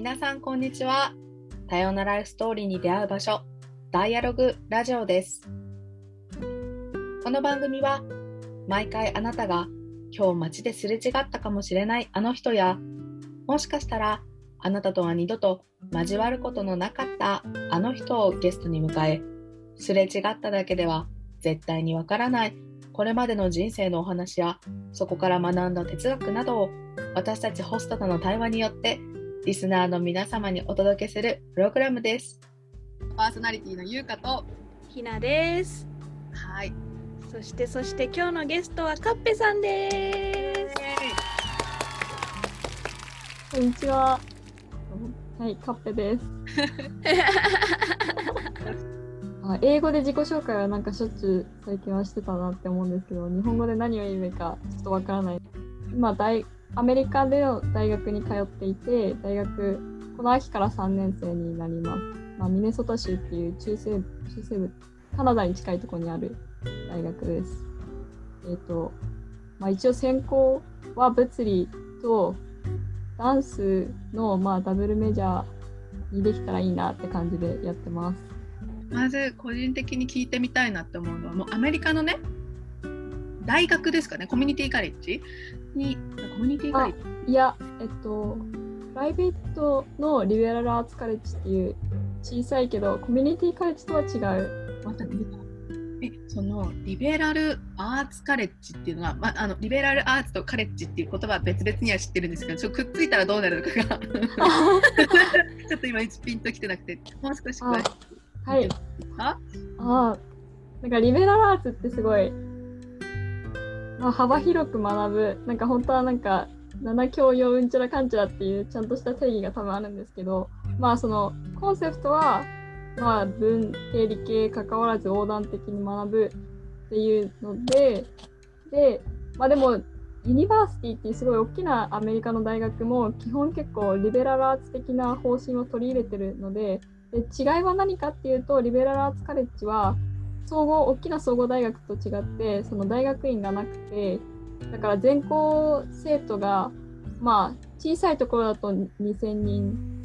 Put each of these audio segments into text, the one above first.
皆さんこんにちは。多様なライフストーリーに出会う場所ダイアログラジオです。この番組は毎回あなたが今日街ですれ違ったかもしれないあの人やもしかしたらあなたとは二度と交わることのなかったあの人をゲストに迎えすれ違っただけでは絶対にわからないこれまでの人生のお話やそこから学んだ哲学などを私たちホストとの対話によってリスナーの皆様にお届けするプログラムです。パーソナリティのゆうかと、ひなです。はい。そしてそして今日のゲストはカッペさんです。こんにちは。はい、カッペです。あ英語で自己紹介はなんかしょっちゅう最近はしてたなって思うんですけど、日本語で何を言うべきかちょっとわからない。今大、アメリカでの大学に通っていて、大学、この秋から3年生になります。まあ、ミネソタ州っていう中西部、中西部、カナダに近いところにある大学です。えっ、と、まあ、一応専攻は物理とダンスの、まあ、ダブルメジャーにできたらいいなって感じでやってます。まず個人的に聞いてみたいなって思うのは、もうアメリカのね、大学ですかね、コミュニティカレッジに、コミュニティカレッジいや、えっと、プライベートのリベラルアーツカレッジっていう小さいけど、コミュニティカレッジとは違う。また出た。え、そのリベラルアーツカレッジっていうのは、まあ、あのリベラルアーツとカレッジっていう言葉は別々には知ってるんですけど、ちょっとくっついたらどうなるのかが ちょっと今ピンときてなくて、もう少し詳しくはい。かあ？あ、なんかリベラルアーツってすごい、まあ、幅広く学ぶ、なんか本当はなんか、七教養うんちゃらかんちゃらっていうちゃんとした定義が多分あるんですけど、まあそのコンセプトは、まあ文系理系関わらず横断的に学ぶっていうので、で、まあでも、ユニバーシティっていうすごい大きなアメリカの大学も基本結構リベラルアーツ的な方針を取り入れてるので、で違いは何かっていうとリベラルアーツカレッジは総合大きな総合大学と違ってその大学院がなくてだから全校生徒がまあ小さいところだと2000人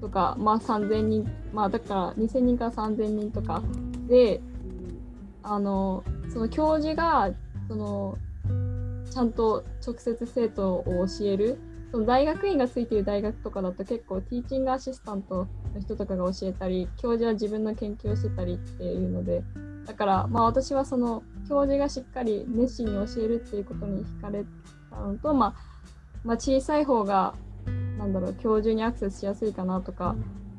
とかまあ3000人まあだから2000人から3000人とかであのその教授がそのちゃんと直接生徒を教えるその大学院がついている大学とかだと結構ティーチングアシスタントの人とかが教えたり教授は自分の研究をしてたりっていうのでだからまあ私はその教授がしっかり熱心に教えるっていうことに惹かれたのと、まあ、まあ小さい方がなんだろう教授にアクセスしやすいかなとか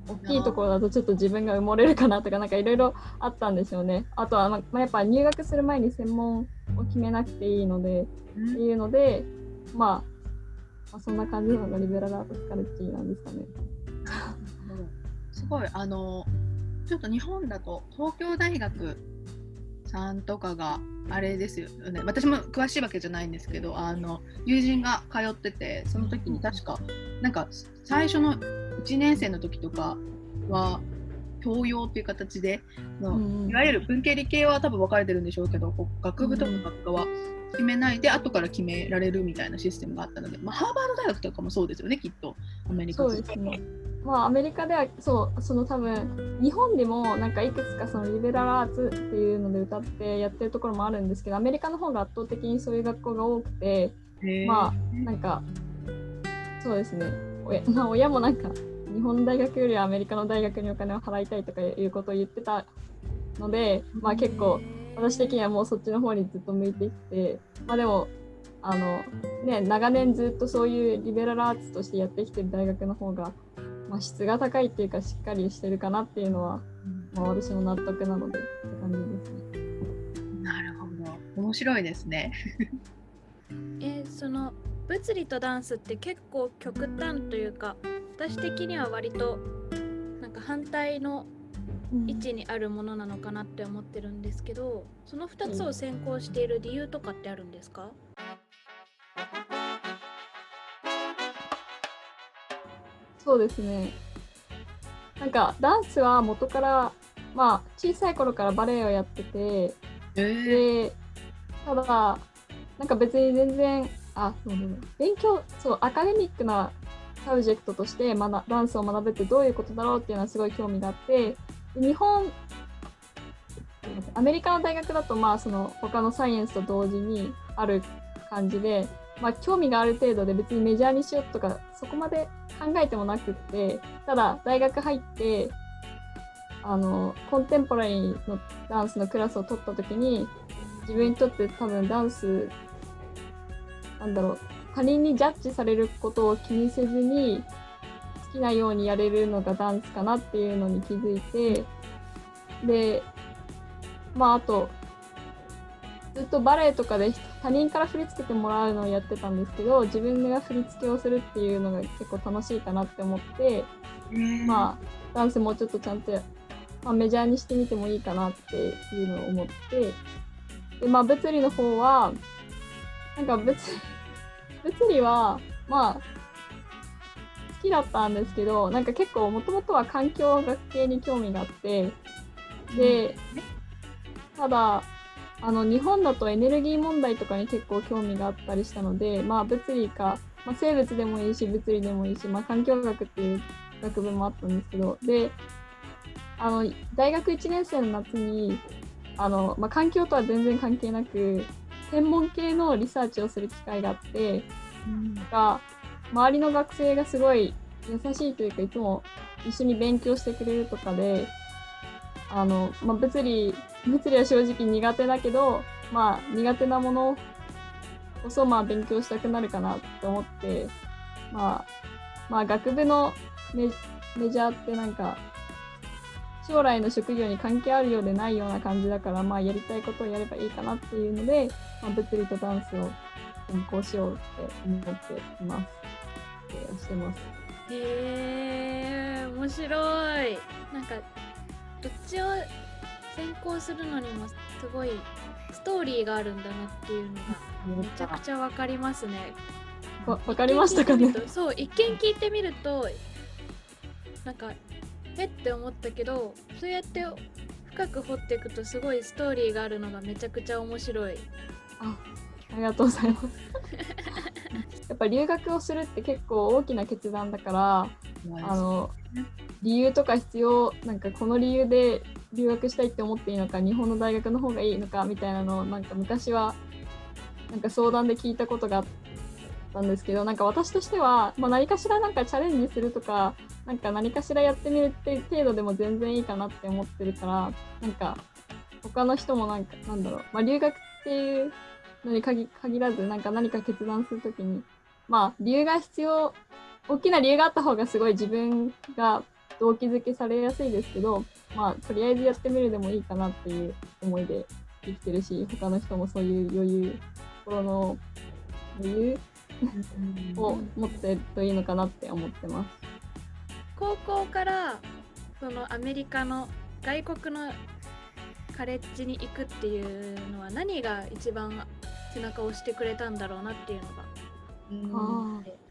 大きいところだとちょっと自分が埋もれるかなとかなんかいろいろあったんですよね。あとは、まあ、やっぱ入学する前に専門を決めなくていいのでっていうので、まあ、まあそんな感じのがリベラルアートスカレッジなんですかね。すごい。あのちょっと日本だと東京大学さんとかがあれですよね。私も詳しいわけじゃないんですけどあの友人が通っててその時に確かなんか最初の1年生の時とかは教養っていう形での、うんいわゆる文系理系は多分分かれてるんでしょうけど学部とか学科は決めないで後から決められるみたいなシステムがあったので、まあ、ハーバード大学とかもそうですよねきっと。アメリカ。まあアメリカではそうその多分日本でもなんかいくつかそのリベラルアーツっていうので歌ってやってるところもあるんですけどアメリカの方が圧倒的にそういう学校が多くてまあなんかそうですね。親, まあ、親もなんか日本の大学よりはアメリカの大学にお金を払いたいとかいうことを言ってたのでまあ結構私的にはもうそっちの方にずっと向いてきてまあでもあのね長年ずっとそういうリベラルアーツとしてやってきてる大学の方が、まあ、質が高いっていうかしっかりしてるかなっていうのは、まあ、私も納得なのでって感じですね。なるほど面白いですね。えーその物理とダンスって結構極端というか私的には割となんか反対の位置にあるものなのかなって思ってるんですけどその2つを専攻している理由とかってあるんですか？そうですね。なんかダンスは元から、まあ小さい頃からバレエをやってて、えで、ただ、なんか別に全然、あ、そうだね勉強、そう、アカデミックな subject として学ダンスを学ぶってどういうことだろうっていうのはすごい興味があってで日本アメリカの大学だとまあその他のサイエンスと同時にある感じで、まあ、興味がある程度で別に major にしようとかそこまで考えてもなくってただ大学入ってあのコンテンポラリーのダンスのクラスを取った時に自分にとって多分ダンスなんだろう他人にジャッジされることを気にせずに好きなようにやれるのがダンスかなっていうのに気づいてでまああとずっとバレエとかで他人から振り付けてもらうのをやってたんですけど自分が振り付けをするっていうのが結構楽しいかなって思って、まあダンスもうちょっとちゃんと、まあ、メジャーにしてみてもいいかなっていうのを思ってでまあ物理の方はなんか物 物理はまあ好きだったんですけどなんか結構もともとは環境学系に興味があってでただあの日本だとエネルギー問題とかに結構興味があったりしたのでまあ物理か、まあ、生物でもいいし物理でもいいし、まあ、環境学っていう学部もあったんですけどであの大学1年生の夏にあの、まあ、環境とは全然関係なく専門系のリサーチをする機会があってが周りの学生がすごい優しいというかいつも一緒に勉強してくれるとかであの、まあ、物理物理は正直苦手だけどまあ苦手なものこそまあ勉強したくなるかなって思ってまあまあ学部のメメジャーってなんか将来の職業に関係あるようでないような感じだからまあやりたいことをやればいいかなっていうので、まあ、物理とダンスを専攻しようって思っています。えーしてます。へえ面白いなんかどっちを専攻するのにもすごいストーリーがあるんだなっていうのがめちゃくちゃわかりますね。わわかりましたかね？そう一見聞いてみるとなんかえって思ったけどそうやって深く掘っていくとすごいストーリーがあるのがめちゃくちゃ面白い。あありがとうございます。やっぱ留学をするって結構大きな決断だからあの理由とか必要なんかこの理由で留学したいって思っていいのか日本の大学の方がいいのかみたいなのをなんか昔はなんか相談で聞いたことがあったんですけどなんか私としては、まあ、何かしらなんかチャレンジするとかなんか何かしらやってみるって程度でも全然いいかなって思ってるからなんか他の人もなんかなんだろう、まあ、留学っていうのに限らずなんか何か決断するときにまあ理由が必要大きな理由があった方がすごい自分が動機づけされやすいですけどまあとりあえずやってみるでもいいかなっていう思いで生きてるし他の人もそういう余裕心の余裕を持ってるといいのかなって思ってます。高校からそのアメリカの外国のカレッジに行くっていうのは何が一番背中を押してくれたんだろうなっていうのがあー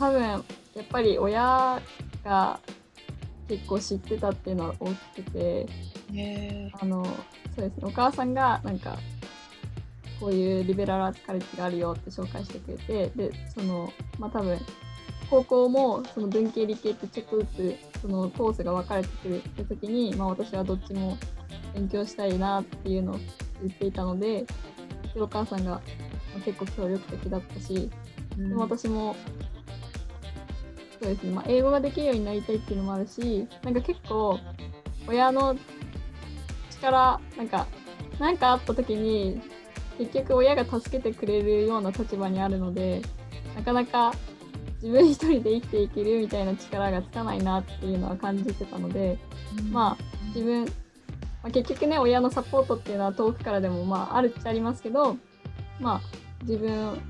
多分やっぱり親が結構知ってたっていうのは大きくてへあのそうですね。お母さんがなんかこういうリベラルアーツカレッジがあるよって紹介してくれてでそのまあ多分高校もその文系理系ってちょっとずつそのコースが分かれてくるって時に、まあ、私はどっちも勉強したいなっていうのを言っていたのででお母さんがまあ結構協力的だったしでも私もそうですね、まあ、英語ができるようになりたいっていうのもあるしなんか結構親の力なんか何かあった時に結局親が助けてくれるような立場にあるのでなかなか自分一人で生きていけるみたいな力がつかないなっていうのは感じてたのでまあ自分、まあ、結局ね親のサポートっていうのは遠くからでもまああるっちゃありますけどまあ自分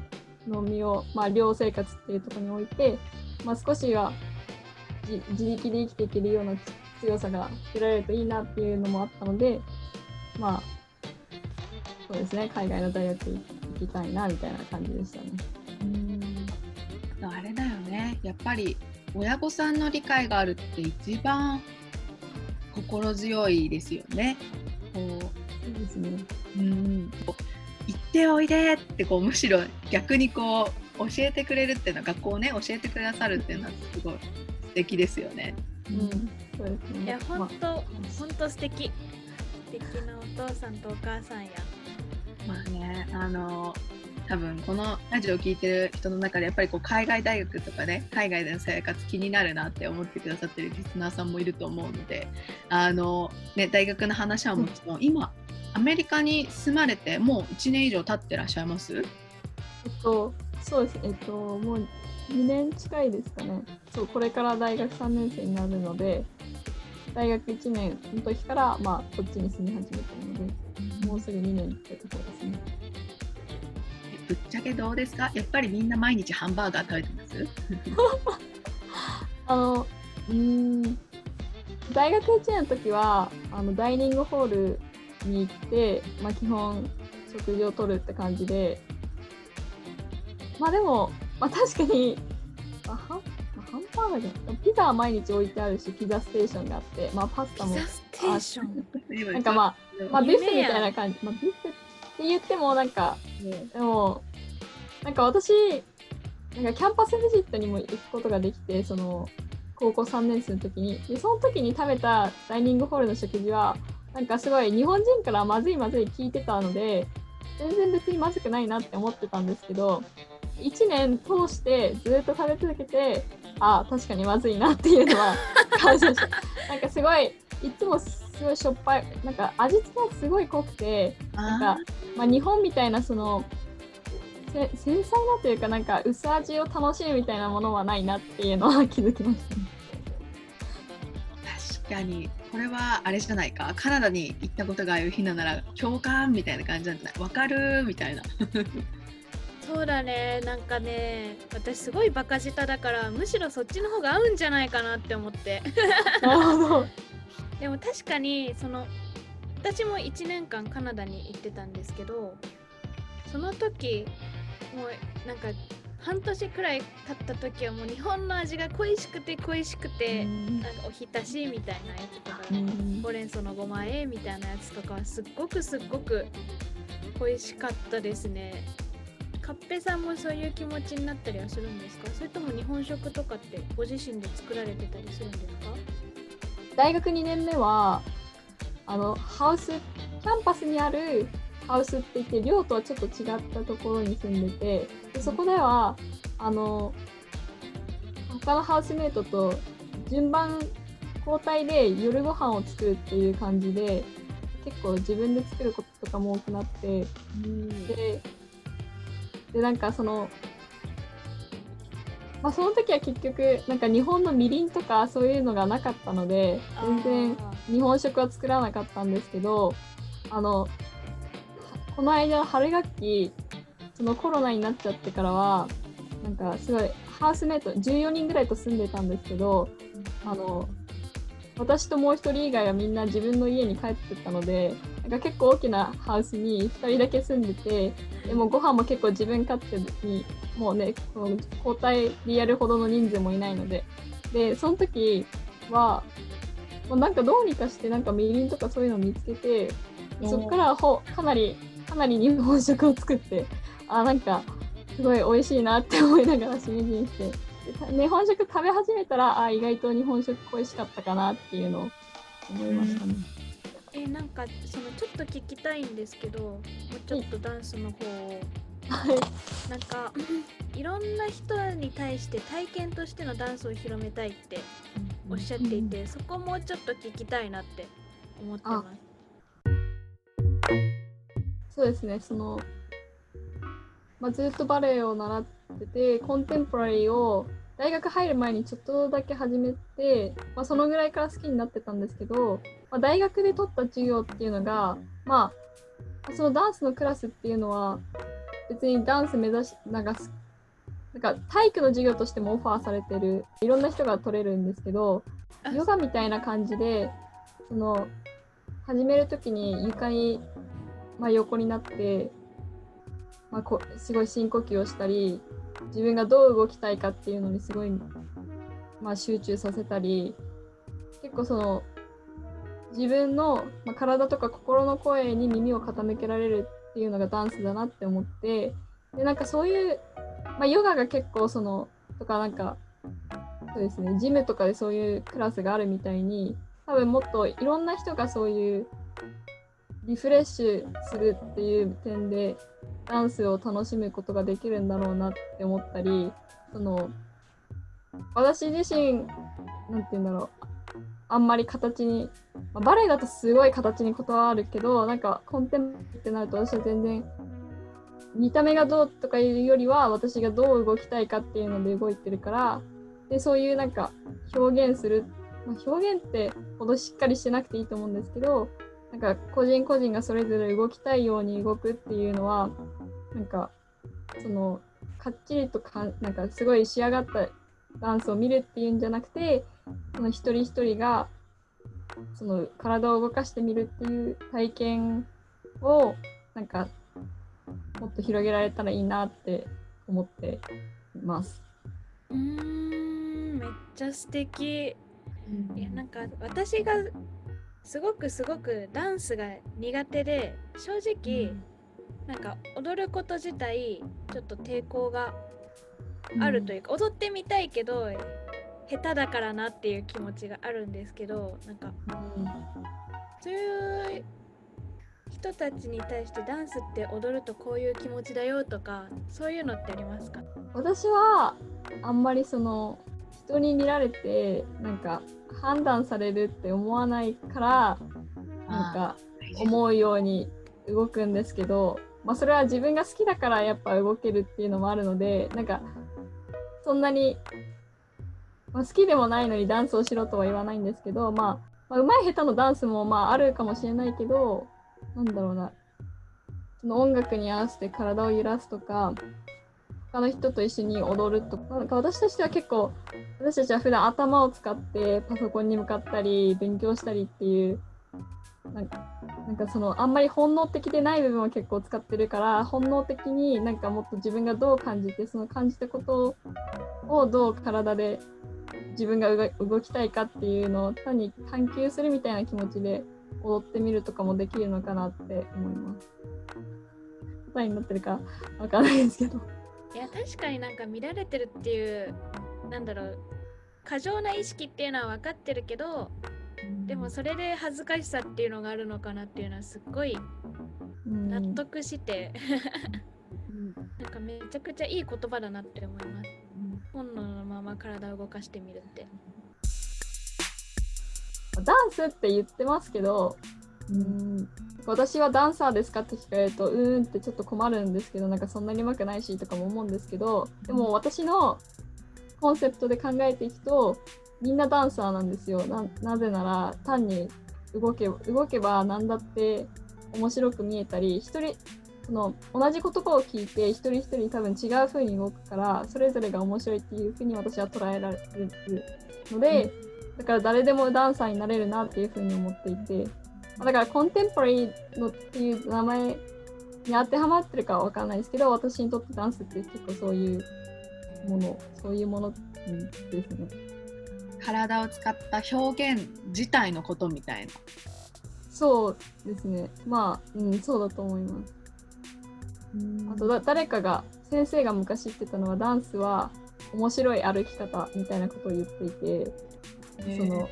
の身を、まあ、寮生活っていうところにおいて、まあ、少しは自自力で生きていけるような強さが得られるといいなっていうのもあったのでまあそうですね海外の大学行きたいなみたいな感じでしたね。うんあれだよねやっぱり親御さんの理解があるって一番心強いですよね。こそうですね。ううん、一っておいでってこうむしろ逆にこう教えてくれるっていうのは学校をね教えてくださるっていうのはすごい素敵ですよね。うん、そうですね。いやま本当本当素敵。素敵なお父さんとお母さんや。まあねあの多分このラジオを聞いてる人の中でやっぱりこう海外大学とかね海外での生活気になるなって思ってくださってるリスナーさんもいると思うのであの、ね、大学の話はもちろん、今アメリカに住まれてもう1年以上経ってらっしゃいます？えっと、そうです。えっと、もう2年近いですかね。そう、これから大学3年生になるので、大学1年の時から、まあ、こっちに住み始めたので、もうすぐ2年ってところですね。ぶっちゃけどうですか？やっぱりみんな毎日ハンバーガー食べてます？あの、うーん、大学1年の時は、あの、ダイニングホールに行って、まあ、基本、食事をとるって感じで、まあでも、まあ確かに、まあ、ハンまあハンバーガーじゃないピザは毎日置いてあるし、ピザステーションがあって、まあパスタも、ピザステーション今なんかまあ、まあ、ビュッフェみたいな感じ。まあ、ビュッフェって言っても、なんか、でも、なんか私、なんかキャンパスビジットにも行くことができて、その、高校3年生の時に。で、その時に食べたダイニングホールの食事は、なんかすごい日本人からまずいまずい聞いてたので、全然別にまずくないなって思ってたんですけど、1年通してずっと食べ続けて、ああ、確かにまずいなっていうのは 感謝した。なんかすごい、いつもすごいしょっぱい、なんか味付けがすごい濃くて、なんあか、まあ、日本みたいなそのせ繊細なというかなんか薄味を楽しむみたいなものはないなっていうのは気づきました。ね。ー確かに。これはあれじゃないか？カナダに行ったことがあるひななら共感みたいな感じなんじゃない？わかるみたいなそうだねなんかね私すごいバカ舌だからむしろそっちの方が合うんじゃないかなって思って。でも確かにその私も1年間カナダに行ってたんですけどその時もうなんか半年くらい経った時はもう日本の味が恋しくて恋しくて、なんかおひたしみたいなやつとか、うんほうれん草のごまえみたいなやつとかはすっごくすっごく美味しかったですね。カッペさんもそういう気持ちになったりはするんですか？それとも日本食とかってご自身で作られてたりするんですか？大学2年目はあのハウスキャンパスにあるハウスって言って寮とはちょっと違ったところに住んでてでそこではあの他のハウスメイトと順番交代で夜ご飯を作るっていう感じで結構自分で作ることとかも多くなってででなんかそのまあその時は結局なんか日本のみりんとかそういうのがなかったので全然あ日本食は作らなかったんですけどあのはこの間春学期そのコロナになっちゃってからはなんかすごいハウスメイト14人ぐらいと住んでたんですけどあの私ともう一人以外はみんな自分の家に帰ってったのでなんか結構大きなハウスに2人だけ住んでてでもご飯も結構自分勝手にもうねこの交代でやるほどの人数もいないのででその時はもうなんかどうにかしてなんかみりんとかそういうのを見つけてそっからほかなりかなり日本食を作ってあなんかすごい美味しいなって思いながらしみじみして日本食食べ始めたらあ意外と日本食美味しかったかなっていうのを思いましたね。えなんかそのちょっと聞きたいんですけどもうちょっとダンスの方を。はい。なんかいろんな人に対して体験としてのダンスを広めたいっておっしゃっていて、そこもうちょっと聞きたいなって思ってます。そうですね、その、まあ、ずっとバレエを習ってて、コンテンポラリーを大学入る前にちょっとだけ始めて、まあ、そのぐらいから好きになってたんですけど、まあ、大学で取った授業っていうのが、まあ、そのダンスのクラスっていうのは、別にダンス目指し、なんか、なんか体育の授業としてもオファーされてる、いろんな人が取れるんですけど、ヨガみたいな感じで、その、始めるときに床に、まあ、横になって、まあ、こすごい深呼吸をしたり、自分がどう動きたいかっていうのにすごい、まあ、集中させたり、結構その、自分の、まあ、体とか心の声に耳を傾けられるっていうのがダンスだなって思ってでなんかそういう、まあ、ヨガが結構そのとかなんかそうですねジムとかでそういうクラスがあるみたいに多分もっといろんな人がそういうリフレッシュするっていう点でダンスを楽しむことができるんだろうなって思ったりその私自身なんて言うんだろうあんまり形に、まあバレエだとすごい形にこだわるけどなんかコンテンポってなると私は全然見た目がどうとかいうよりは私がどう動きたいかっていうので動いてるからでそういうなんか表現する、まあ、表現ってほどしっかりしてなくていいと思うんですけどなんか個人個人がそれぞれ動きたいように動くっていうのはなんかそのかっちりとかなんかすごい仕上がったダンスを見るっていうんじゃなくてその一人一人がその体を動かしてみるっていう体験をなんかもっと広げられたらいいなって思っています。うーんめっちゃ素敵。いやなんか私がすごくすごくダンスが苦手で正直なんか踊ること自体ちょっと抵抗があるというか、踊ってみたいけど下手だからなっていう気持ちがあるんですけどなんかそういう人たちに対してダンスって踊るとこういう気持ちだよとかそういうのってありますか？私はあんまりその人に見られてなんか判断されるって思わないからなんか思うように動くんですけど、まあ、それは自分が好きだからやっぱ動けるっていうのもあるのでなんかそんなに、まあ、好きでもないのにダンスをしろとは言わないんですけど、まあ、まあ、上手い下手のダンスもまああるかもしれないけどなんだろうな。その音楽に合わせて体を揺らすとか他の人と一緒に踊るとかなんか私としては結構私たちは普段頭を使ってパソコンに向かったり勉強したりっていうなんかなんかそのあんまり本能的でない部分を結構使ってるから本能的になんかもっと自分がどう感じてその感じたことをどう体で自分が動動きたいかっていうのを単に探求するみたいな気持ちで踊ってみるとかもできるのかなって思います。答えになってるかわからないですけど。いや確かになんか見られてるっていうなんだろう過剰な意識っていうのは分かってるけどでもそれで恥ずかしさっていうのがあるのかなっていうのはすっごいうん。納得して、なんかめちゃくちゃいい言葉だなって思います。本能のまま体を動かしてみるって。ダンスって言ってますけど、うん、私はダンサーですかって聞かれるとうーんってちょっと困るんですけどなんかそんなに上手くないしとかも思うんですけどでも私のコンセプトで考えていくとみんなダンサーなんですよななぜなら単に動け動けば何だって面白く見えたり一人その同じ言葉を聞いて一人一人多分違う風に動くからそれぞれが面白いっていう風に私は捉えられるので、だから誰でもダンサーになれるなっていう風に思っていてまあだからコンテンポラリーのっていう名前に当てはまってるかは分かんないですけど私にとってダンスって結構そういうものそういうものうんですね。体を使った表現自体のことみたいな。そうですね。まあ、うん、そうだと思います。あとだ、誰かが、先生が昔言ってたのは、ダンスは面白い歩き方みたいなことを言っていて、その、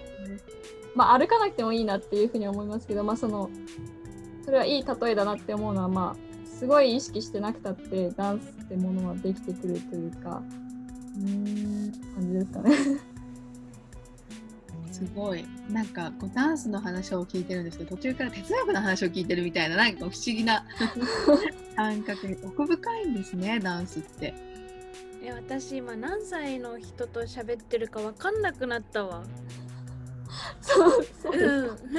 まあ、歩かなくてもいいなっていうふうに思いますけど、まあ、その、それはいい例えだなって思うのは、まあ、すごい意識してなくたって、ダンスってものはできてくるというか、うーん、感じですかね。すごい。なんかこうダンスの話を聞いてるんですけど途中から哲学の話を聞いてるみたいななんか不思議な 感覚に奥深いんですねダンスって。え私今何歳の人と喋ってるか分かんなくなったわ。そう、そう。ですうん。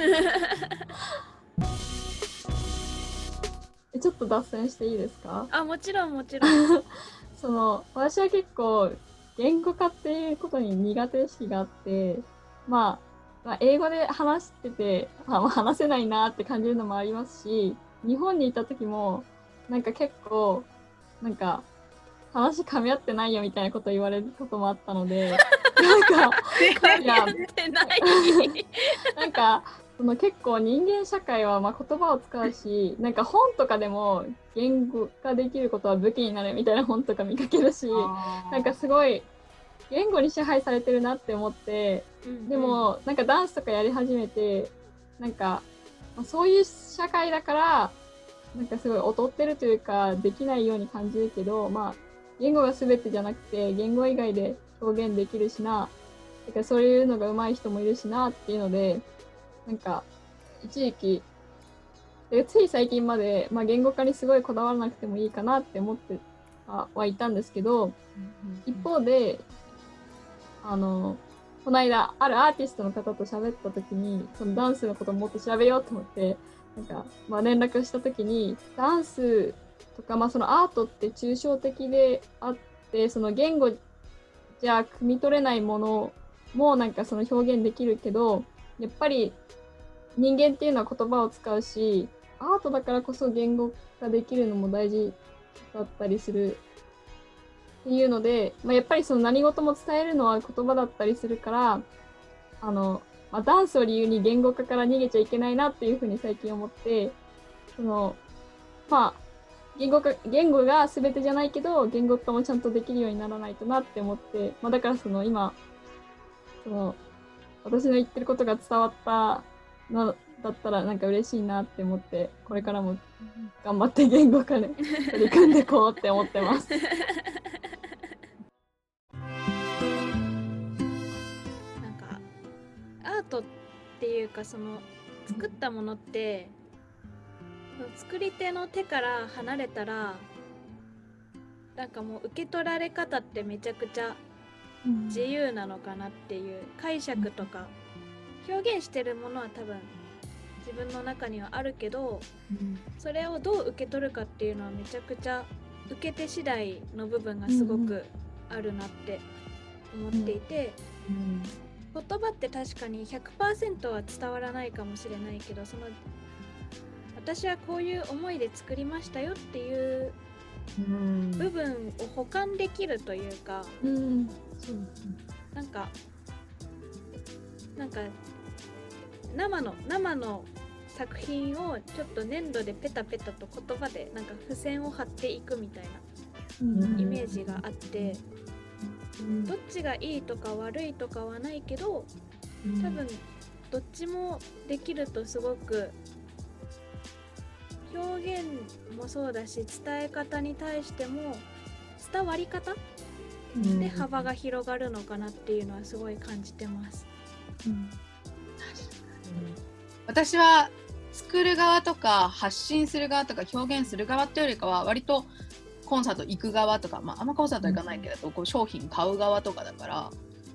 えちょっと脱線していいですか？あもちろんもちろん。その私は結構言語化っていうことに苦手意識があって、まあ、まあ英語で話してて、あまあ話せないなって感じるのもありますし日本にいた時もなんか結構なんか話噛み合ってないよみたいなこと言われることもあったのでなんか なんかその結構人間社会はまあ言葉を使うしなんか本とかでも言語化できることは武器になるみたいな本とか見かけるしなんかすごい言語に支配されてるなって思ってでもなんかダンスとかやり始めてなんかそういう社会だからなんかすごい劣ってるというかできないように感じるけどまあ言語が全てじゃなくて言語以外で表現できるしなだからそういうのが上手い人もいるしなっていうのでなんか一時期つい最近まで、まあ、言語化にすごいこだわらなくてもいいかなって思ってはいたんですけど、一方であのこの間あるアーティストの方と喋った時にそのダンスのこともっと調べようと思ってなんか、まあ、連絡した時にダンスとか、まあ、そのアートって抽象的であってその言語じゃ汲み取れないものもなんかその表現できるけどやっぱり人間っていうのは言葉を使うしアートだからこそ言語化できるのも大事だったりするっていうので、まあ、やっぱりその何事も伝えるのは言葉だったりするからあの、まあ、ダンスを理由に言語化から逃げちゃいけないなっていうふうに最近思ってそのまあ言語化言語が全てじゃないけど言語化もちゃんとできるようにならないとなって思って、まあ、だからその今その私の言ってることが伝わったのだったらなんか嬉しいなって思ってこれからも頑張って言語化で取り組んでこうって思ってます。ートっていうかその作ったものって、作り手の手から離れたらなんかもう受け取られ方ってめちゃくちゃ自由なのかなっていう解釈とか表現してるものは多分自分の中にはあるけど、それをどう受け取るかっていうのはめちゃくちゃ受け手次第の部分がすごくあるなって思っていて、言葉って確かに100%は伝わらないかもしれないけどその私はこういう思いで作りましたよっていう部分を補完できるというか、うん、なんかなんか生の生の作品をちょっと粘土でペタペタと言葉でなんか付箋を貼っていくみたいなイメージがあって、どっちがいいとか悪いとかはないけど多分どっちもできるとすごく表現もそうだし伝え方に対しても伝わり方で幅が広がるのかなっていうのはすごい感じてます。うん、私は作る側とか発信する側とか表現する側っていうよりかは割とコンサート行く側とか、まあ、あんまコンサート行かないけど、こう商品買う側とかだから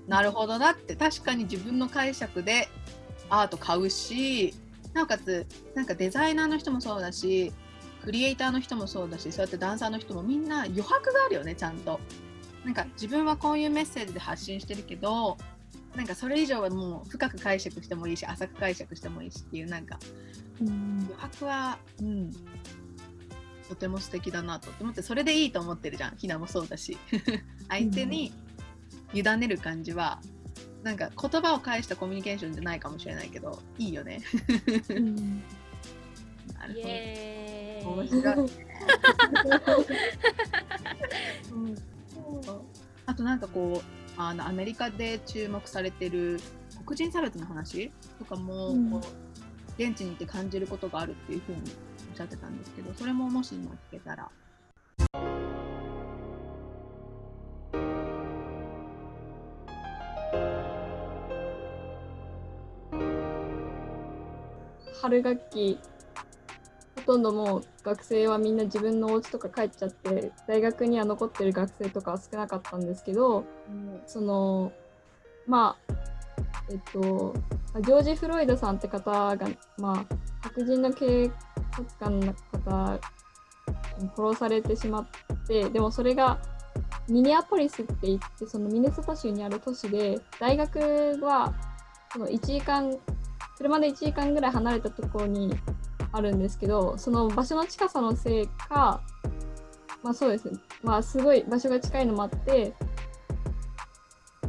なるほどなって確かに自分の解釈でアート買うしなおかつなんかデザイナーの人もそうだしクリエイターの人もそうだしそうやってダンサーの人もみんな余白があるよねちゃんと。なんか自分はこういうメッセージで発信してるけどなんかそれ以上はもう深く解釈してもいいし浅く解釈してもいいしっていうなんか、うん、余白は、うん、とても素敵だなと。思ってそれでいいと思ってるじゃん。ひなもそうだし。相手に委ねる感じはなんか言葉を返したコミュニケーションじゃないかもしれないけどいいよね。うん、なるほど。面白い、ね。あとなんかこうあのアメリカで注目されてる黒人差別の話とかも、うん、現地にいて感じることがあるっていうふうにおっしゃってたんですけどそれももし今聞けたら。春学期ほとんどもう学生はみんな自分のお家とか帰っちゃって大学には残ってる学生とかは少なかったんですけど、うん、そのまあえっとジョージ・フロイドさんって方が、まあ、白人の警察官の方殺されてしまってでもそれがミネアポリスって言ってそのミネソタ州にある都市で大学はその1時間車で1時間ぐらい離れたところにあるんですけどその場所の近さのせいかまあそうですね。まあすごい場所が近いのもあって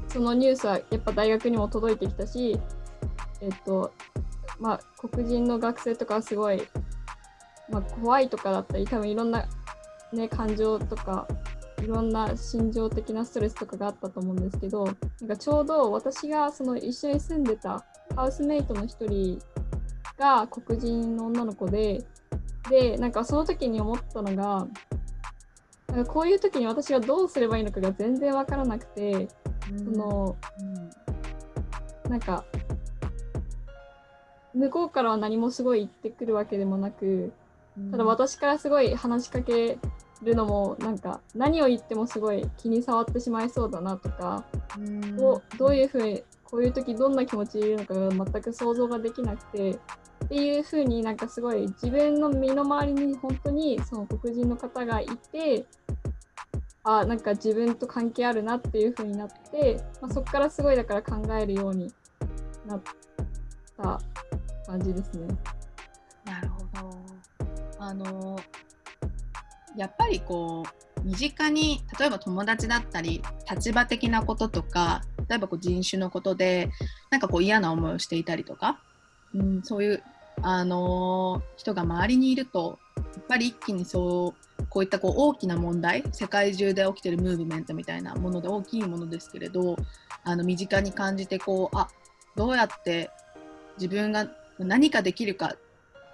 そのニュースはやっぱ大学にも届いてきたしえっとまあ、黒人の学生とかはすごい、まあ、怖いとかだったり多分いろんな、ね、感情とかいろんな心情的なストレスとかがあったと思うんですけどなんかちょうど私がその一緒に住んでたハウスメイトの一人が黒人の女の子ででなんかその時に思ったのがなんかこういう時に私がどうすればいいのかが全然わからなくて、そのなんか向こうからは何もすごい言ってくるわけでもなくただ私からすごい話しかけるのもなんか何を言ってもすごい気に障ってしまいそうだなとか、どうどういうふうにこういう時どんな気持ちでいるのかが全く想像ができなくてっていうふうになんかすごい自分の身の回りに本当にその黒人の方がいてあなんか自分と関係あるなっていうふうになって、まあ、そこからすごいだから考えるようになった感じですね。あのやっぱりこう身近に例えば友達だったり立場的なこととか例えばこう人種のことでなんかこう嫌な思いをしていたりとか、うん、そういう、あの人が周りにいるとやっぱり一気にそうこういったこう大きな問題世界中で起きてるムーブメントみたいなもので大きいものですけれどあの身近に感じてこうあどうやって自分が何かできるか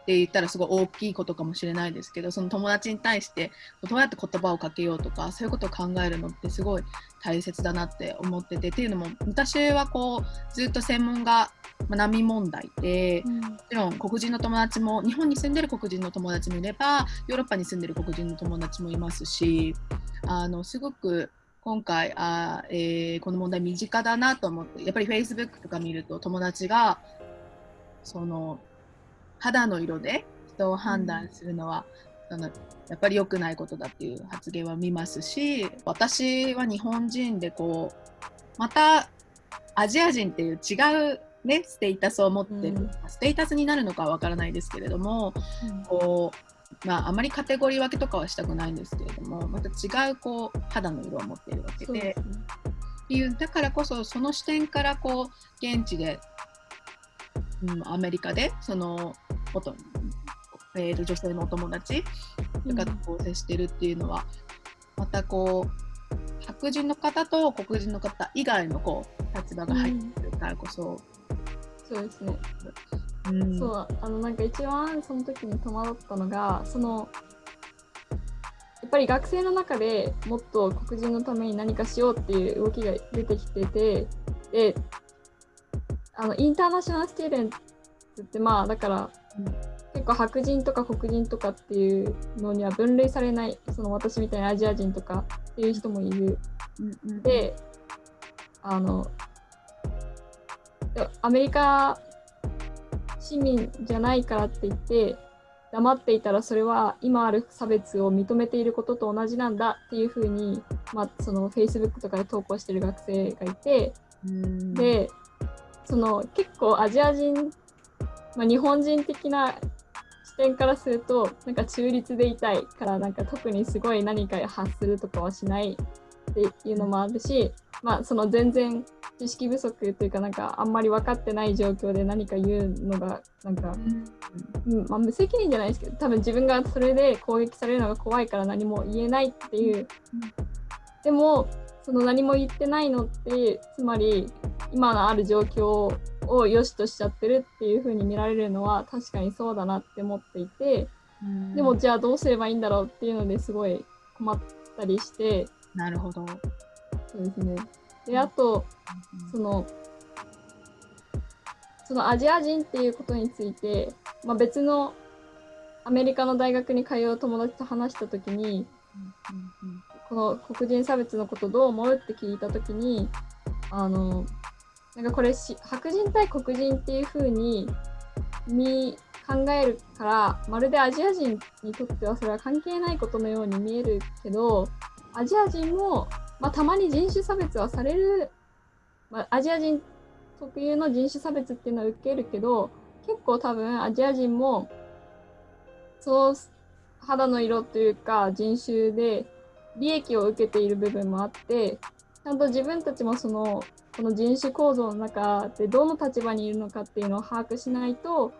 って言ったらすごい大きいことかもしれないですけどその友達に対してどうやって言葉をかけようとかそういうことを考えるのってすごい大切だなって思っててっていうのも私はこうずっと専門がまあ難民問題でもちろん黒人の友達も日本に住んでる黒人の友達もいればヨーロッパに住んでる黒人の友達もいますしあのすごく今回あ、えーこの問題身近だなと思ってやっぱり Facebook とか見ると友達がその肌の色で人を判断するのは、そのやっぱり良くないことだっていう発言は見ますし私は日本人でこうまたアジア人っていう違う、ね、ステータスを持ってる、うん。ステータスになるのかはわからないですけれどもこう、まあ、あまりカテゴリー分けとかはしたくないんですけれどもまた違うこう肌の色を持っているわけでですね。っていうだからこそその視点からこう現地で、うん、アメリカでその元、えー、と女性のお友達とかとこう接してるっていうのは、またこう白人の方と黒人の方以外のこう立場が入ってるからこそ、そうですね。うん。そうあのなんか一番その時に戸惑ったのがそのやっぱり学生の中でもっと黒人のために何かしようっていう動きが出てきててであのインターナショナルスチューデントってまあだから、結構白人とか黒人とかっていうのには分類されないその私みたいなアジア人とかっていう人もいる。うんうんで、あの、でアメリカ市民じゃないからって言って、黙っていたらそれは今ある差別を認めていることと同じなんだっていうふうに、まあ、その Facebook とかで投稿してる学生がいて、うん。で、その結構アジア人、まあ、日本人的な視点からするとなんか中立でいたいからなんか特にすごい何か発するとかはしないっていうのもあるし、まあその全然知識不足というかなんかあんまり分かってない状況で何か言うのがなんか、うん。まあ、無責任じゃないですけど多分自分がそれで攻撃されるのが怖いから何も言えないっていう、でもその何も言ってないのってつまり今のある状況を良しとしちゃってるっていう風に見られるのは確かにそうだなって思っていてうん。でもじゃあどうすればいいんだろうっていうのですごい困ったりしてなるほど。そうですね。であとそのそのアジア人っていうことについて、まあ、別のアメリカの大学に通う友達と話した時にこの黒人差別のことどう思うって聞いた時にあのなんかこれし白人対黒人っていう風にに考えるからまるでアジア人にとってはそれは関係ないことのように見えるけどアジア人も、まあ、たまに人種差別はされる、まあ、アジア人特有の人種差別っていうのは受けるけど結構多分アジア人もそう肌の色というか人種で利益を受けている部分もあってちゃんと自分たちもそのこの人種構造の中でどの立場にいるのかっていうのを把握しないと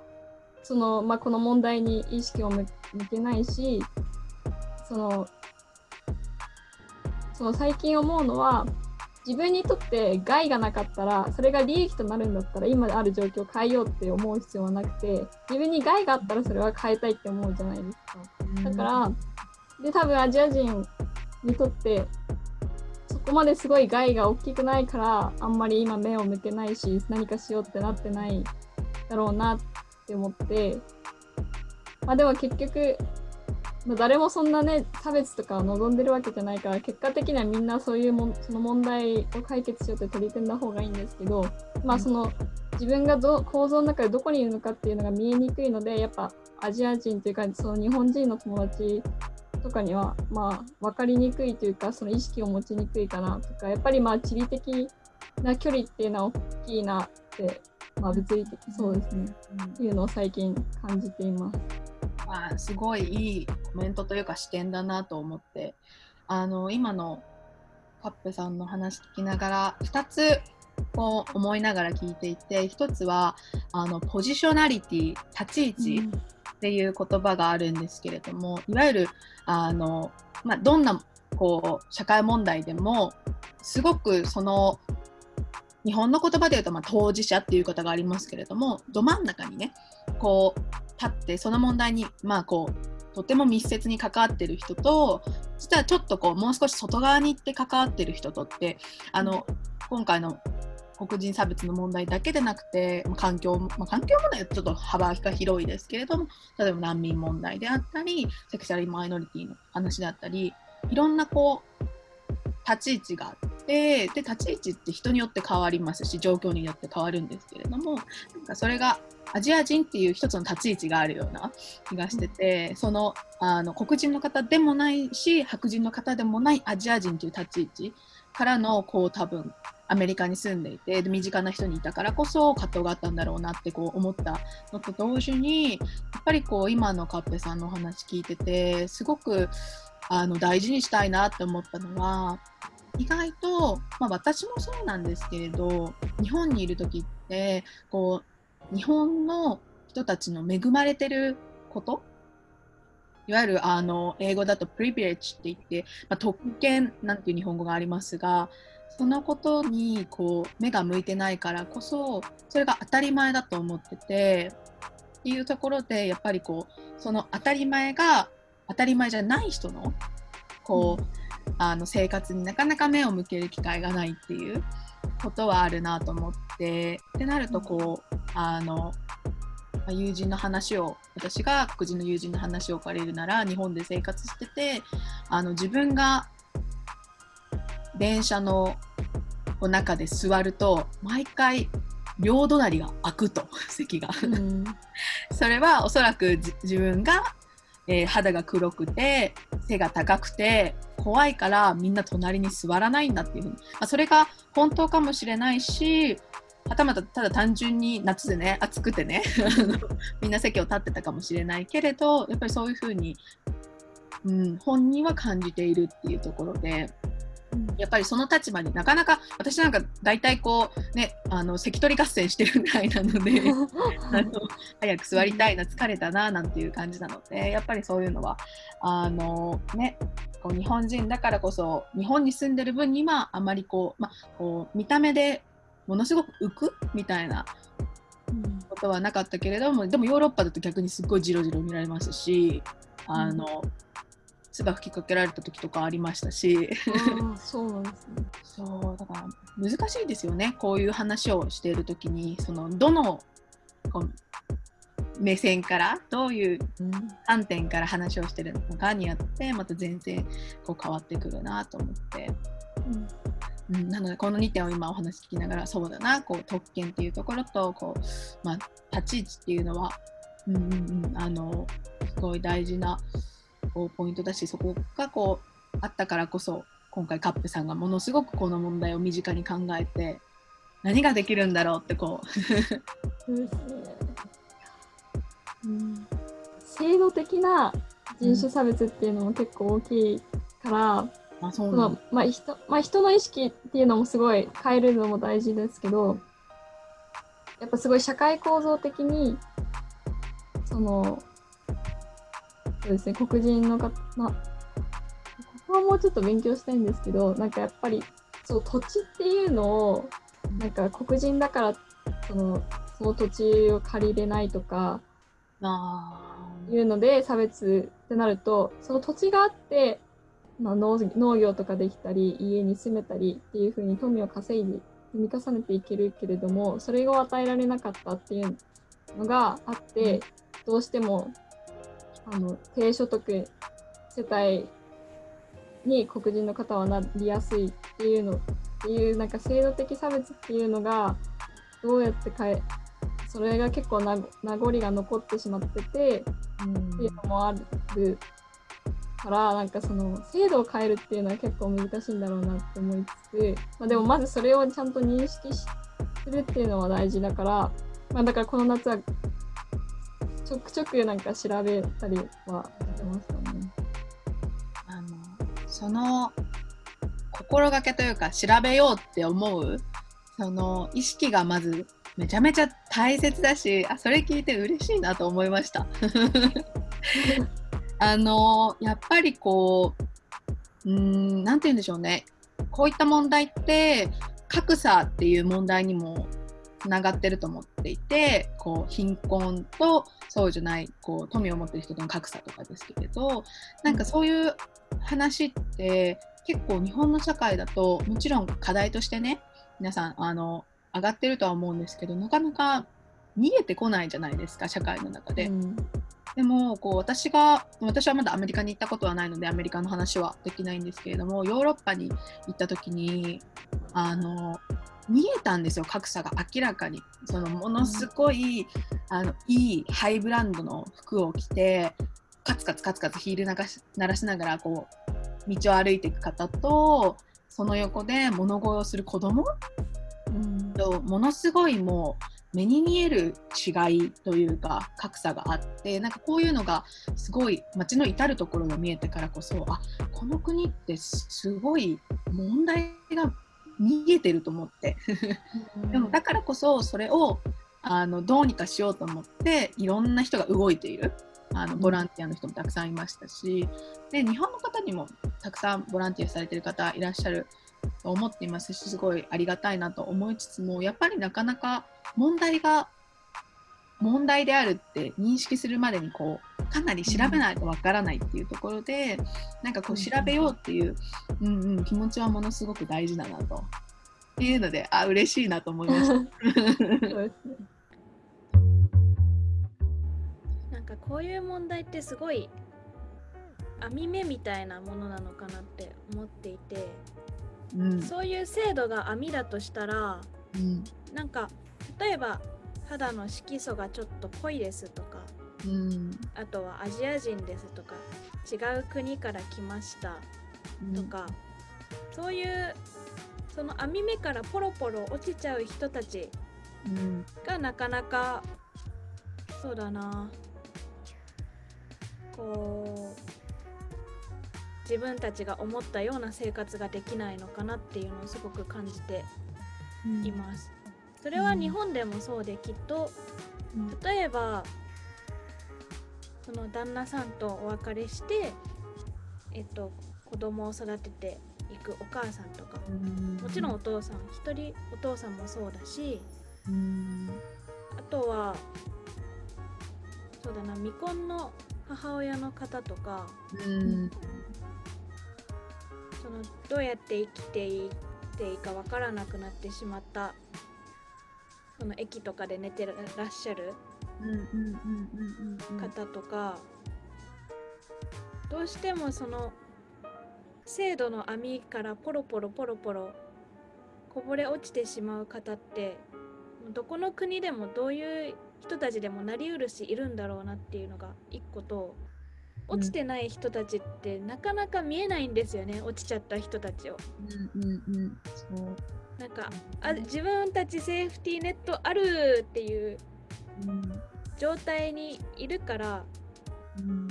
その、まあ、この問題に意識を向けないしそのその最近思うのは自分にとって害がなかったらそれが利益となるんだったら今ある状況を変えようって思う必要はなくて自分に害があったらそれは変えたいって思うじゃないですか。だからで多分アジア人にとってそこまですごい害が大きくないからあんまり今目を向けないし何かしようってなってないだろうなって思ってまあでも結局まあ、誰もそんなね差別とかを望んでるわけじゃないから結果的にはみんなそういうもその問題を解決しようって取り組んだ方がいいんですけどまあその自分がど構造の中でどこにいるのかっていうのが見えにくいのでやっぱアジア人というかその日本人の友達とかにはまあ分かりにくいというかその意識を持ちにくいかなとかやっぱりまあ地理的な距離っていうのは大きいなってまあ物理的そうですね、っていうのを最近感じています。まあ、すごいいいコメントというか視点だなと思って。あの今のカップさんの話聞きながら2つこう思いながら聞いていて1つはあのポジショナリティ立ち位置っていう言葉があるんですけれども、いわゆるあの、まあ、どんなこう社会問題でもすごくその日本の言葉で言うと、まあ、当事者っていう方がありますけれどもど真ん中にねこう立ってその問題にまあこうとても密接に関わってる人と実はちょっとこうもう少し外側に行って関わってる人とってあの今回の黒人差別の問題だけでなくて、ま、環境、まあ、環境問題はちょっと幅が広いですけれども例えば難民問題であったりセクシャルマイノリティの話だったりいろんなこう立ち位置があってで立ち位置って人によって変わりますし状況によって変わるんですけれどもなんかそれがアジア人っていう一つの立ち位置があるような気がしてて、そのあの黒人の方でもないし白人の方でもないアジア人という立ち位置からのこう多分アメリカに住んでいて身近な人にいたからこそ葛藤があったんだろうなってこう思ったのと同時にやっぱりこう今のカッペさんのお話聞いててすごくあの大事にしたいなって思ったのは意外と、まあ、私もそうなんですけれど日本にいる時ってこう日本の人たちの恵まれてることいわゆるあの英語だと privilege って言って、まあ、特権なんていう日本語がありますがそのことにこう目が向いてないからこそそれが当たり前だと思っててっていうところでやっぱりこうその当たり前が当たり前じゃない人のこう、あの生活になかなか目を向ける機会がないっていうことはあるなと思ってってなるとこうあの友人の話を私が黒人の友人の話を借りるなら日本で生活しててあの自分が電車の中で座ると毎回両隣が開くと 席が、うん、それはおそらく自分がえー、肌が黒くて背が高くて怖いからみんな隣に座らないんだっていうふうに、まあ、それが本当かもしれないしはたまたただ単純に夏でね暑くてね みんな席を立ってたかもしれないけれどやっぱりそういうふうに、うん、本人は感じているっていうところで。やっぱりその立場になかなか私なんか大体こうねあの関取合戦してるぐらいなので あの早く座りたいな疲れたななんていう感じなのでやっぱりそういうのはあのねこう日本人だからこそ日本に住んでる分にはあまりこう,、まこう見た目でものすごく浮くみたいなことはなかったけれどもでもヨーロッパだと逆にすっごいじろじろ見られますしあの、唾吹きかけられた時とかありましたし。そうですね。そうだから難しいですよね。こういう話をしている時にそのどの目線からどういう観点から話をしてるのかによってまた全然こう変わってくるなと思って、うん、うん、なのでこの2点を今お話聞きながらそうだなこう特権っていうところとこう、まあ、立ち位置っていうのは、うんうんうん、あのすごい大事なこうポイントだしそこがこうあったからこそ今回カップさんがものすごくこの問題を身近に考えて。何ができるんだろうってこううん、制度的な人種差別っていうのも結構大きいから、そあそうなんのまあ人まあ、人の意識っていうのもすごい変えるのも大事ですけどやっぱすごい社会構造的にそのそうですね黒人の方まあここはもうちょっと勉強したいんですけどなんかやっぱりそう土地っていうのをなんか黒人だからそのその土地を借りれないとかあいうので差別ってなるとその土地があって、まあ、農農業とかできたり家に住めたりっていう風に富を稼いで積み重ねていけるけれどもそれを与えられなかったっていうのがあってどうしてもあの低所得世帯に黒人の方はなりやすいっていうのっていうなんか制度的差別っていうのがどうやって変えそれが結構な名残が残ってしまっててうん。っていうのもあるからなんかその制度を変えるっていうのは結構難しいんだろうなって思いつつ、まあ、でもまずそれをちゃんと認識するっていうのは大事だから、まあ、だからこの夏はちょくちょくなんか調べたりはしてましたね。あのその心がけというか調べようって思うその意識がまずめちゃめちゃ大切だしあそれ聞いて嬉しいなと思いました。あのやっぱりこううんなて言うんでしょうねこういった問題って格差っていう問題にもつながってると思っていてこう貧困とそうじゃないこう富を持ってる人との格差とかですけれどなんかそういう話って結構日本の社会だともちろん課題としてね皆さんあの上がってるとは思うんですけどなかなか見えてこないじゃないですか社会の中で。うんでもこう私が私はまだアメリカに行ったことはないのでアメリカの話はできないんですけれどもヨーロッパに行った時にあの見えたんですよ格差が明らかに。そのものすごい、あのいいハイブランドの服を着てカツカツカツカツヒール鳴らし鳴らしながらこう道を歩いていく方とその横で物乞いをする子供うん。とものすごいもう目に見える違いというか格差があってなんかこういうのがすごい街の至る所が見えてからこそあこの国ってすごい問題が見えてると思って。でもだからこそそれをあのどうにかしようと思っていろんな人が動いている。あのボランティアの人もたくさんいましたし。で日本の方にもたくさんボランティアされてる方いらっしゃると思っていますしすごいありがたいなと思いつつもやっぱりなかなか問題が問題であるって認識するまでにこうかなり調べないとわからないっていうところで、なんかこう調べようっていう、うんうん、気持ちはものすごく大事だなと。っていうのであ嬉しいなと思いました。なんかこういう問題ってすごい網目みたいなものなのかなって思っていて、うん。そういう制度が網だとしたらうん。なんか例えば肌の色素がちょっと濃いですとかうん。あとはアジア人ですとか違う国から来ましたとか、そういうその網目からポロポロ落ちちゃう人たちうん。がなかなかそうだな。こう自分たちが思ったような生活ができないのかなっていうのをすごく感じています。それは日本でもそうできっと例えばその旦那さんとお別れしてえっと子供を育てていくお母さんとかもちろんお父さん一人お父さんもそうだしうん。あとはそうだな未婚の母親の方とかうんそのどうやって生きていっていいかわからなくなってしまったその駅とかで寝てらっしゃる方とか、どうしてもその制度の網からポロポロポロポロこぼれ落ちてしまう方ってどこの国でもどういう人たちでもなりうるしいるんだろうなっていうのが一個と落ちてない人たちってなかなか見えないんですよね落ちちゃった人たちを。うんうんうんそう。なんかあ自分たちセーフティーネットあるっていううん。状態にいるからうん。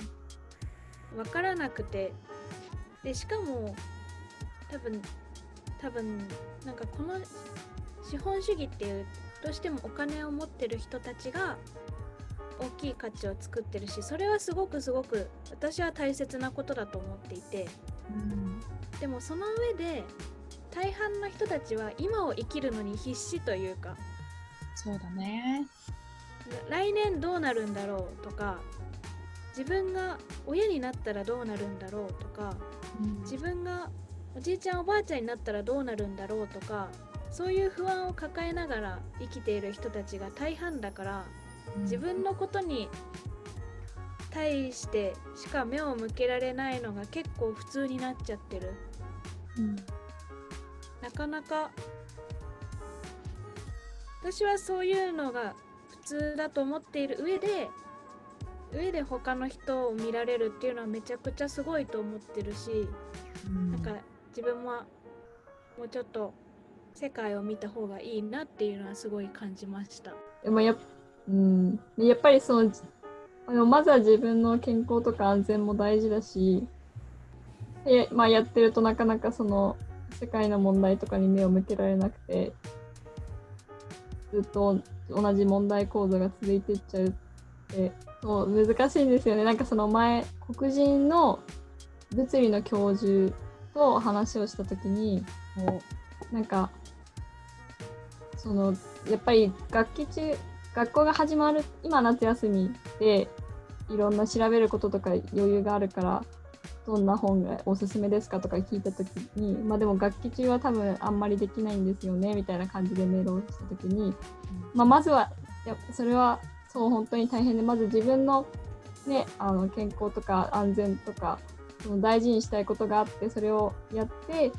分からなくて。でしかも多分多分なんかこの資本主義っていうどうしてもお金を持ってる人たちが大きい価値を作ってるしそれはすごくすごく私は大切なことだと思っていて。でもその上で大半の人たちは今を生きるのに必死というか。そうだね。来年どうなるんだろうとか自分が親になったらどうなるんだろうとか自分がおじいちゃんおばあちゃんになったらどうなるんだろうとかそういう不安を抱えながら生きている人たちが大半だから自分のことに対してしか目を向けられないのが結構普通になっちゃってる。うん。なかなか私はそういうのが普通だと思っている上で上で他の人を見られるっていうのはめちゃくちゃすごいと思ってるしなんか自分はもうちょっと世界を見た方がいいなっていうのはすごい感じました。でもやっ,、うん、やっぱりそのあのまずは自分の健康とか安全も大事だしで、まあ、やってるとなかなかその世界の問題とかに目を向けられなくてずっと同じ問題構造が続いていっちゃうってそう難しいんですよね。なんかその前黒人の物理の教授と話をした時になんかそのやっぱり学期中学校が始まる今夏休みでいろんな調べることとか余裕があるからどんな本がおすすめですかとか聞いた時にまあでも学期中は多分あんまりできないんですよねみたいな感じでメールをした時に、まあ、まずはやそれはそう本当に大変でまず自分の,、ね、あの健康とか安全とかその大事にしたいことがあってそれをやってっ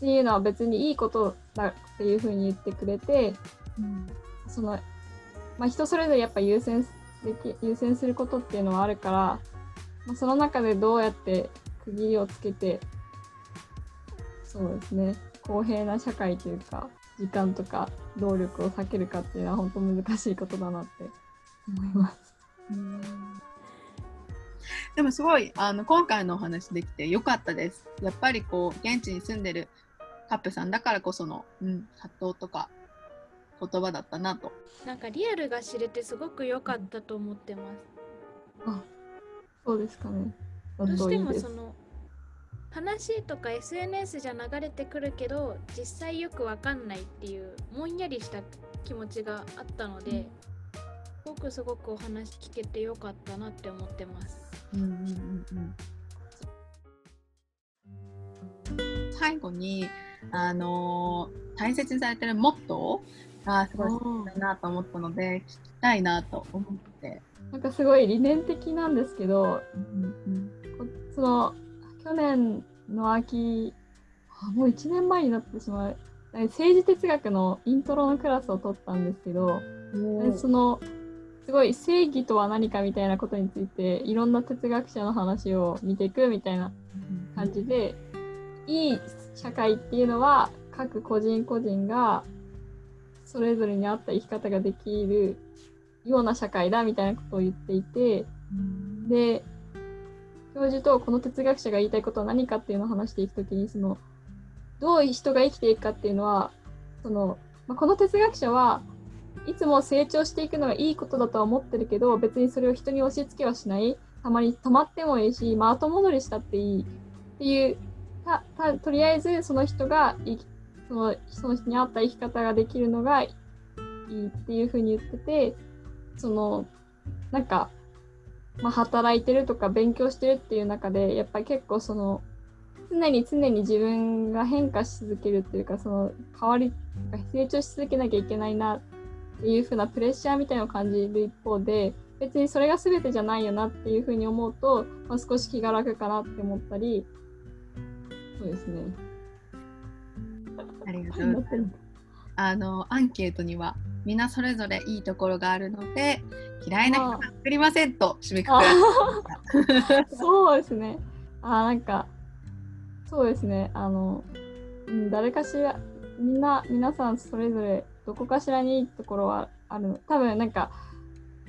ていうのは別にいいことだっていうふうに言ってくれてその、まあ、人それぞれやっぱ優先でき優先することっていうのはあるから、まあ、その中でどうやって区切りをつけてそうですね公平な社会というか時間とか労力を避けるかっていうのは本当難しいことだなって思います。でもすごいあの今回のお話できてよかったです。やっぱりこう現地に住んでるカップさんだからこその、うん、葛藤とか言葉だったなと。なんかリアルが知れてすごく良かったと思ってます。あそうですかね。どうしてもその話とか SNS じゃ流れてくるけど実際よくわかんないっていうもんやりした気持ちがあったので、すごくすごくお話聞けてよかったなって思ってます。うんうんうんうん、最後に、あのー大切にされてるモットーがすごい素敵だなと思ったので聞きたいなと思って。なんかすごい理念的なんですけど、うんこその去年の秋あもう1年前になってしまう。政治哲学のイントロのクラスを取ったんですけど、そのすごい正義とは何かみたいなことについていろんな哲学者の話を見ていくみたいな感じで、いい社会っていうのは各個人個人がそれぞれに合った生き方ができるような社会だみたいなことを言っていてで教授とこの哲学者が言いたいことは何かっていうのを話していくときにそのどう人が生きていくかっていうのはその、まあ、この哲学者はいつも成長していくのがいいことだとは思ってるけど別にそれを人に押し付けはしない。たまに止まってもいいし、まあ、後戻りしたっていい。っていうたたとりあえずその人が生きそのその人に合った生き方ができるのがいいっていうふうに言っててそのなんか、まあ、働いてるとか勉強してるっていう中でやっぱり結構その常に常に自分が変化し続けるっていうかその変わり成長し続けなきゃいけないなっていう風なプレッシャーみたいなのを感じる一方で別にそれが全てじゃないよなっていう風に思うと、まあ、少し気が楽かなって思ったりそうですね。ありがとうございます。あのアンケートにはみんなそれぞれいいところがあるので嫌いな人は作りませんと締めくくられ。そうですね。あーなんか、そうですね。あの、うん、誰かしら、みんな、皆さんそれぞれどこかしらにいいところはあるの。多分なんか、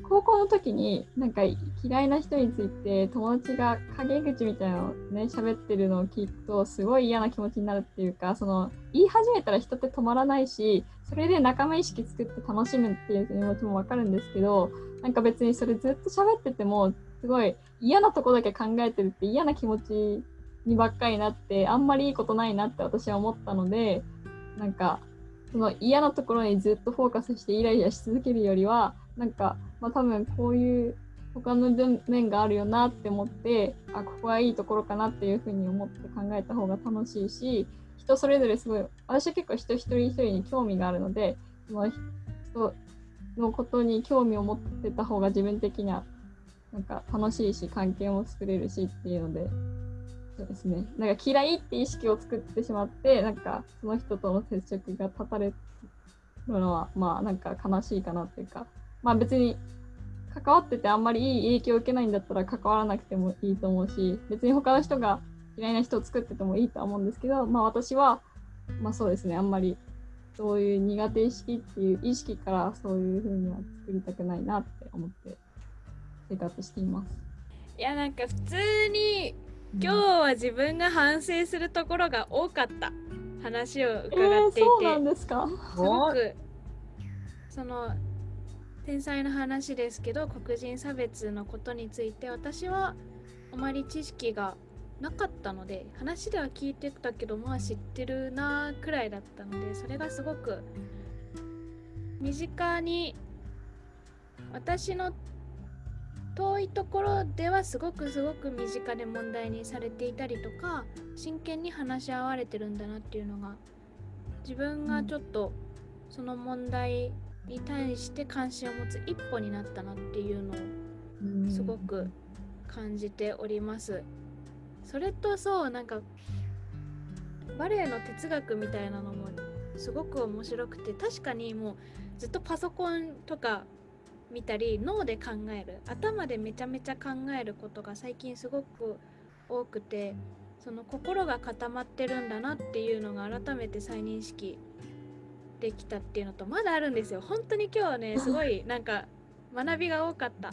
高校の時になんか嫌いな人について友達が陰口みたいなのをね喋ってるのを聞くとすごい嫌な気持ちになるっていうかその言い始めたら人って止まらないしそれで仲間意識作って楽しむっていう気持ちもわかるんですけどなんか別にそれずっと喋っててもすごい嫌なとこだけ考えてるって嫌な気持ちにばっかりなってあんまりいいことないなって私は思ったのでなんかその嫌なところにずっとフォーカスしてイライラし続けるよりはなんか、まあ、多分こういう他の面があるよなって思ってあここはいいところかなっていうふうに思って考えた方が楽しいし人それぞれすごい私は結構人一人一人に興味があるのでその人のことに興味を持ってた方が自分的にはなんか楽しいし関係も作れるしっていうのでそうですね。なんか嫌いって意識を作ってしまってなんかその人との接触が断たれるのはまあなんか悲しいかなっていうか。まあ別に関わっててあんまりいい影響を受けないんだったら関わらなくてもいいと思うし別に他の人が嫌いな人を作っててもいいとは思うんですけどまあ私はまあそうですね。あんまりそういう苦手意識っていう意識からそういうふうには作りたくないなって思って生活しています。いやなんか普通に今日は自分が反省するところが多かった。話を伺っていて、えー、そうなんですか？すごくその天才の話ですけど黒人差別のことについて私はあまり知識がなかったので話では聞いてたけどまあ知ってるなくらいだったのでそれがすごく身近に私の遠いところではすごくすごく身近で問題にされていたりとか真剣に話し合われてるんだなっていうのが自分がちょっとその問題に対して関心を持つ一歩になったなっていうのをすごく感じております。それとそうなんかバレエの哲学みたいなのもすごく面白くて確かにもうずっとパソコンとか見たり脳で考える頭でめちゃめちゃ考えることが最近すごく多くてその心が固まってるんだなっていうのが改めて再認識できたっていうのとまだあるんですよ。本当に今日ねすごいなんか学びが多かった。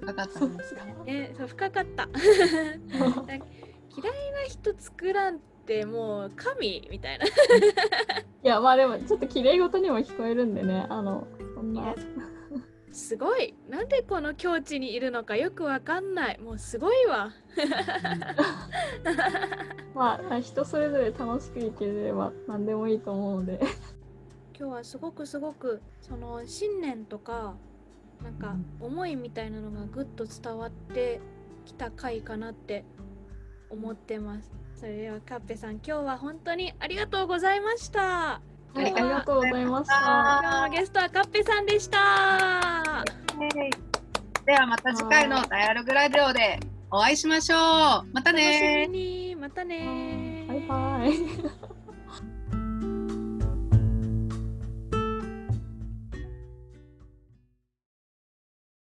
深かったんですか？えそう深かった。嫌いな人作らんってもう神みたいな。いやまあでもちょっと綺麗事にも聞こえるんでねあのそんな。すごい。なんでこの境地にいるのかよくわかんない。もうすごいわ。まあ人それぞれ楽しく生きれば何でもいいと思うので今日はすごくすごくその信念とかなんか思いみたいなのがぐっと伝わってきた回かなって思ってます。それではカッペさん今日は本当にありがとうございました。はい、ありがとうございました。今日のゲストはカッペさんでした。ではまた次回のダイアログラジオでお会いしましょう。またねまたねバイバイ